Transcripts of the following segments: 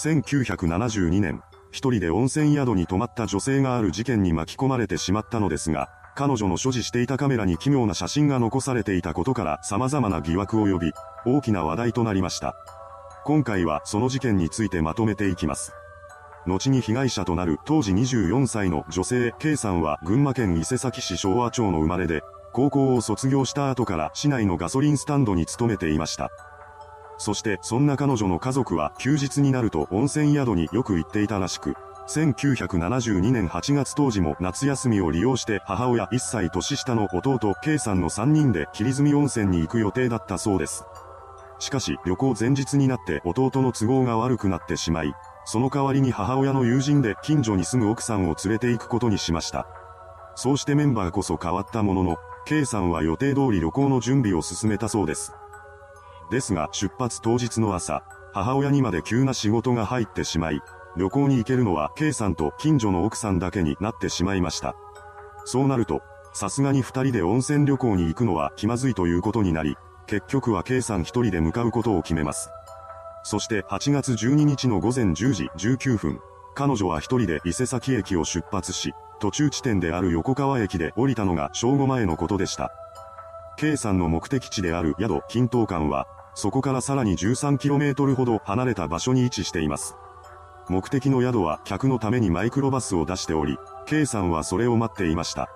1972年、一人で温泉宿に泊まった女性がある事件に巻き込まれてしまったのですが、彼女の所持していたカメラに奇妙な写真が残されていたことから様々な疑惑を呼び、大きな話題となりました。今回はその事件についてまとめていきます。後に被害者となる当時24歳の女性 K さんは群馬県伊勢崎市昭和町の生まれで、高校を卒業した後から市内のガソリンスタンドに勤めていました。そしてそんな彼女の家族は休日になると温泉宿によく行っていたらしく、1972年8月当時も夏休みを利用して母親1歳年下の弟 K さんの3人で霧積温泉に行く予定だったそうです。しかし旅行前日になって弟の都合が悪くなってしまい、その代わりに母親の友人で近所に住む奥さんを連れて行くことにしました。そうしてメンバーこそ変わったものの、K さんは予定通り旅行の準備を進めたそうです。ですが出発当日の朝、母親にまで急な仕事が入ってしまい、旅行に行けるのは K さんと近所の奥さんだけになってしまいました。そうなると、さすがに二人で温泉旅行に行くのは気まずいということになり、結局は K さん一人で向かうことを決めます。そして8月12日の午前10時19分、彼女は一人で伊勢崎駅を出発し、途中地点である横川駅で降りたのが正午前のことでした。K さんの目的地である宿金東館は、そこからさらに 13km ほど離れた場所に位置しています。目的の宿は客のためにマイクロバスを出しており、K さんはそれを待っていました。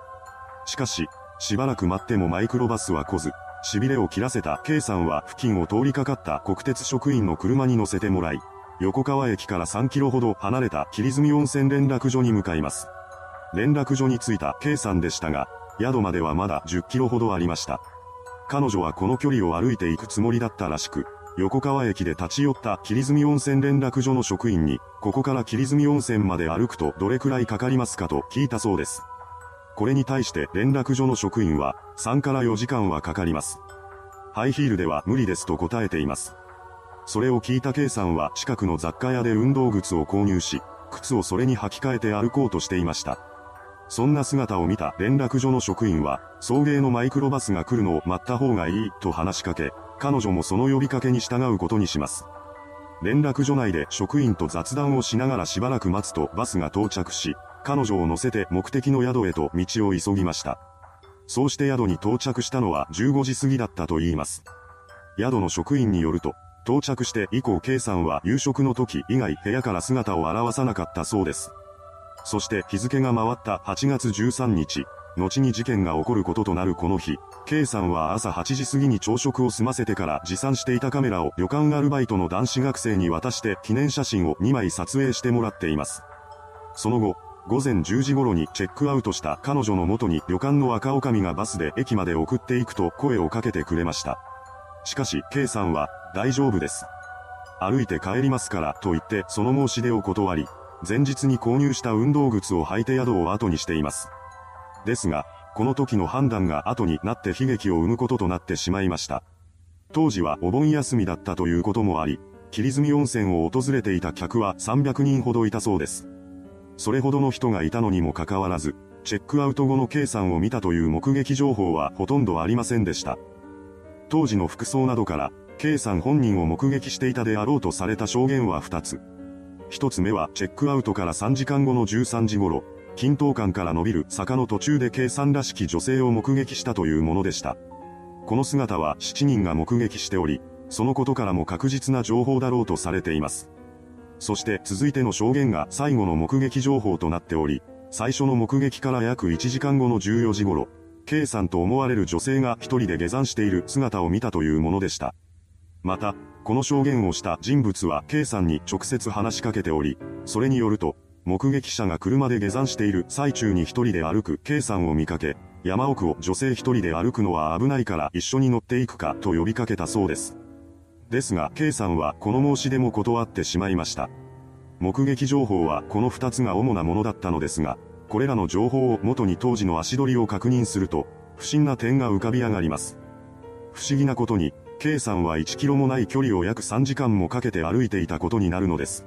しかし、しばらく待ってもマイクロバスは来ず、痺れを切らせた K さんは付近を通りかかった国鉄職員の車に乗せてもらい、横川駅から3キロほど離れた霧積温泉連絡所に向かいます。連絡所に着いた K さんでしたが、宿まではまだ10キロほどありました。彼女はこの距離を歩いていくつもりだったらしく、横川駅で立ち寄った霧積温泉連絡所の職員に、ここから霧積温泉まで歩くとどれくらいかかりますかと聞いたそうです。これに対して連絡所の職員は、3から4時間はかかります。ハイヒールでは無理ですと答えています。それを聞いた K さんは近くの雑貨屋で運動靴を購入し、靴をそれに履き替えて歩こうとしていました。そんな姿を見た連絡所の職員は、送迎のマイクロバスが来るのを待った方がいいと話しかけ、彼女もその呼びかけに従うことにします。連絡所内で職員と雑談をしながらしばらく待つとバスが到着し、彼女を乗せて目的の宿へと道を急ぎました。そうして宿に到着したのは15時過ぎだったと言います。宿の職員によると、到着して以降 K さんは夕食の時以外部屋から姿を現さなかったそうです。そして日付が回った8月13日、後に事件が起こることとなるこの日、K さんは朝8時過ぎに朝食を済ませてから持参していたカメラを旅館アルバイトの男子学生に渡して記念写真を2枚撮影してもらっています。その後、午前10時頃にチェックアウトした彼女の元に旅館の赤女将がバスで駅まで送っていくと声をかけてくれました。しかし K さんは、大丈夫です。歩いて帰りますからと言ってその申し出を断り、前日に購入した運動靴を履いて宿を後にしています。ですが、この時の判断が後になって悲劇を生むこととなってしまいました。当時はお盆休みだったということもあり、霧積温泉を訪れていた客は300人ほどいたそうです。それほどの人がいたのにもかかわらず、チェックアウト後の K さんを見たという目撃情報はほとんどありませんでした。当時の服装などから、K さん本人を目撃していたであろうとされた証言は2つ。一つ目はチェックアウトから3時間後の13時頃、均等間から伸びる坂の途中で K さんらしき女性を目撃したというものでした。この姿は7人が目撃しており、そのことからも確実な情報だろうとされています。そして続いての証言が最後の目撃情報となっており、最初の目撃から約1時間後の14時頃、K さんと思われる女性が一人で下山している姿を見たというものでした。また、この証言をした人物は K さんに直接話しかけており、それによると、目撃者が車で下山している最中に一人で歩く K さんを見かけ、山奥を女性一人で歩くのは危ないから一緒に乗っていくかと呼びかけたそうです。ですが K さんはこの申し出も断ってしまいました。目撃情報はこの二つが主なものだったのですが、これらの情報を元に当時の足取りを確認すると、不審な点が浮かび上がります。不思議なことに、K さんは1キロもない距離を約3時間もかけて歩いていたことになるのです。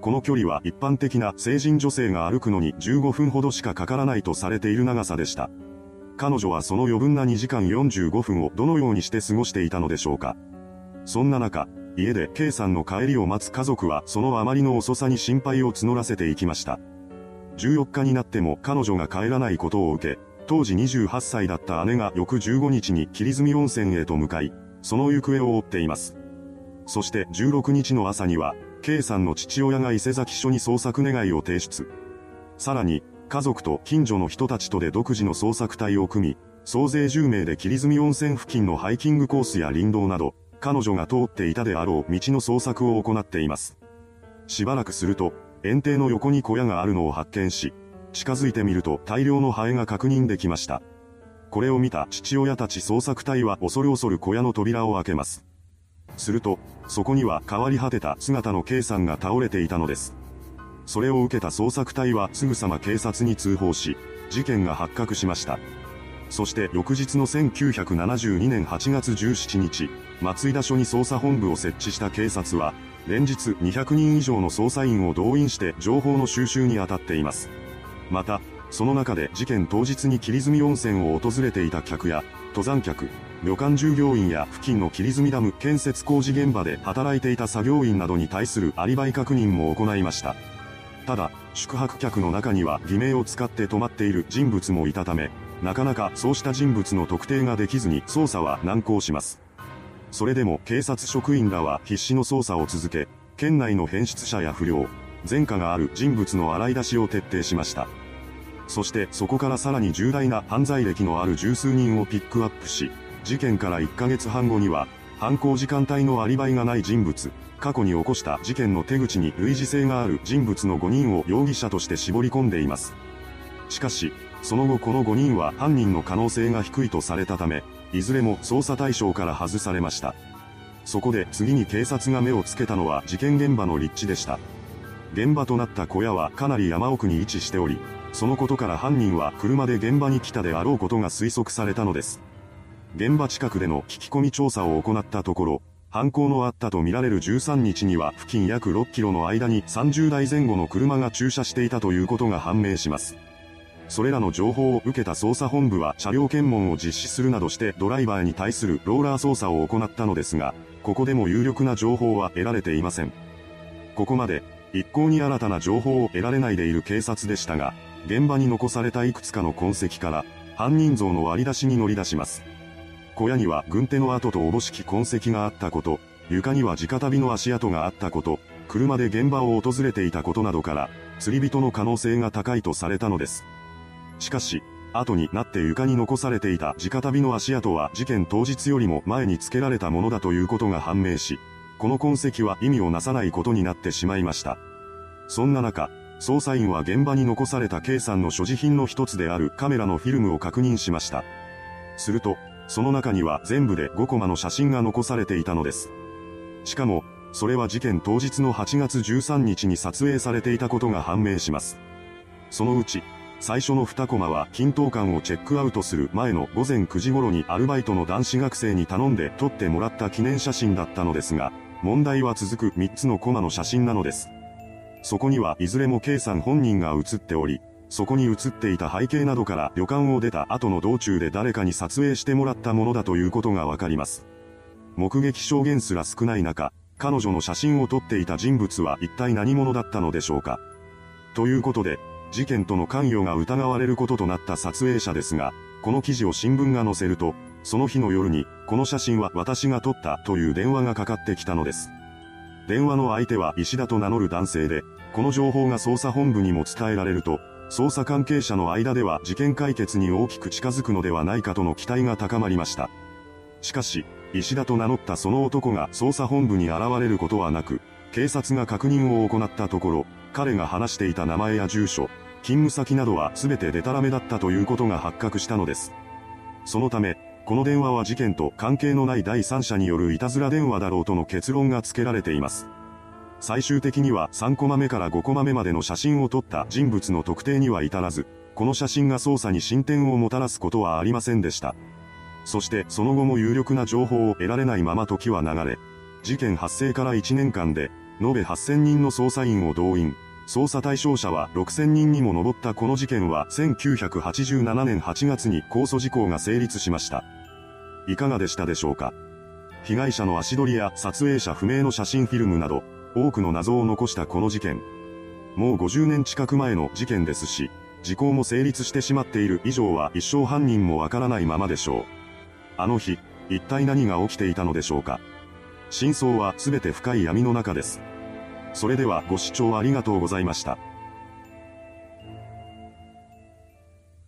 この距離は一般的な成人女性が歩くのに15分ほどしかかからないとされている長さでした。彼女はその余分な2時間45分をどのようにして過ごしていたのでしょうか。そんな中、家で K さんの帰りを待つ家族はそのあまりの遅さに心配を募らせていきました。14日になっても彼女が帰らないことを受け、当時28歳だった姉が翌15日に霧積温泉へと向かい、その行方を追っています。そして16日の朝には、K さんの父親が伊勢崎署に捜索願いを提出。さらに、家族と近所の人たちとで独自の捜索隊を組み、総勢10名で霧積温泉付近のハイキングコースや林道など、彼女が通っていたであろう道の捜索を行っています。しばらくすると、園庭の横に小屋があるのを発見し、近づいてみると大量のハエが確認できました。これを見た父親たち捜索隊は恐る恐る小屋の扉を開けます。すると、そこには変わり果てた姿の K さんが倒れていたのです。それを受けた捜索隊はすぐさま警察に通報し、事件が発覚しました。そして翌日の1972年8月17日、松井田署に捜査本部を設置した警察は、連日200人以上の捜査員を動員して情報の収集に当たっています。また、その中で事件当日に霧積温泉を訪れていた客や、登山客、旅館従業員や付近の霧積ダム建設工事現場で働いていた作業員などに対するアリバイ確認も行いました。ただ、宿泊客の中には偽名を使って泊まっている人物もいたため、なかなかそうした人物の特定ができずに捜査は難航します。それでも警察職員らは必死の捜査を続け、県内の変質者や不良、前科がある人物の洗い出しを徹底しました。そしてそこからさらに重大な犯罪歴のある十数人をピックアップし、事件から1ヶ月半後には、犯行時間帯のアリバイがない人物、過去に起こした事件の手口に類似性がある人物の5人を容疑者として絞り込んでいます。しかし、その後この5人は犯人の可能性が低いとされたため、いずれも捜査対象から外されました。そこで次に警察が目をつけたのは事件現場の立地でした。現場となった小屋はかなり山奥に位置しており、そのことから犯人は車で現場に来たであろうことが推測されたのです。現場近くでの聞き込み調査を行ったところ、犯行のあったとみられる13日には付近約6キロの間に30台前後の車が駐車していたということが判明します。それらの情報を受けた捜査本部は車両検問を実施するなどしてドライバーに対するローラー捜査を行ったのですが、ここでも有力な情報は得られていません。ここまで、一向に新たな情報を得られないでいる警察でしたが、現場に残されたいくつかの痕跡から、犯人像の割り出しに乗り出します。小屋には軍手の跡とおぼしき痕跡があったこと、床には直旅の足跡があったこと、車で現場を訪れていたことなどから、釣り人の可能性が高いとされたのです。しかし、後になって床に残されていた直旅の足跡は事件当日よりも前に付けられたものだということが判明し、この痕跡は意味をなさないことになってしまいました。そんな中、捜査員は現場に残された K さんの所持品の一つであるカメラのフィルムを確認しました。すると、その中には全部で5コマの写真が残されていたのです。しかも、それは事件当日の8月13日に撮影されていたことが判明します。そのうち、最初の2コマは均等感をチェックアウトする前の午前9時頃にアルバイトの男子学生に頼んで撮ってもらった記念写真だったのですが、問題は続く3つのコマの写真なのです。そこにはいずれも K さん本人が写っており、そこに写っていた背景などから旅館を出た後の道中で誰かに撮影してもらったものだということがわかります。目撃証言すら少ない中、彼女の写真を撮っていた人物は一体何者だったのでしょうか。ということで、事件との関与が疑われることとなった撮影者ですが、この記事を新聞が載せると、その日の夜に、この写真は私が撮ったという電話がかかってきたのです。電話の相手は石田と名乗る男性で、この情報が捜査本部にも伝えられると、捜査関係者の間では事件解決に大きく近づくのではないかとの期待が高まりました。しかし、石田と名乗ったその男が捜査本部に現れることはなく、警察が確認を行ったところ、彼が話していた名前や住所、勤務先などは全てデタラメだったということが発覚したのです。そのため、この電話は事件と関係のない第三者によるいたずら電話だろうとの結論が付けられています。最終的には3コマ目から5コマ目までの写真を撮った人物の特定には至らず、この写真が捜査に進展をもたらすことはありませんでした。そしてその後も有力な情報を得られないまま時は流れ、事件発生から1年間で、延べ8000人の捜査員を動員、捜査対象者は6000人にも上ったこの事件は1987年8月に控訴事項が成立しました。いかがでしたでしょうか？被害者の足取りや撮影者不明の写真フィルムなど、多くの謎を残したこの事件。もう50年近く前の事件ですし、時効も成立してしまっている以上は一生犯人もわからないままでしょう。あの日、一体何が起きていたのでしょうか？真相は全て深い闇の中です。それではご視聴ありがとうございました。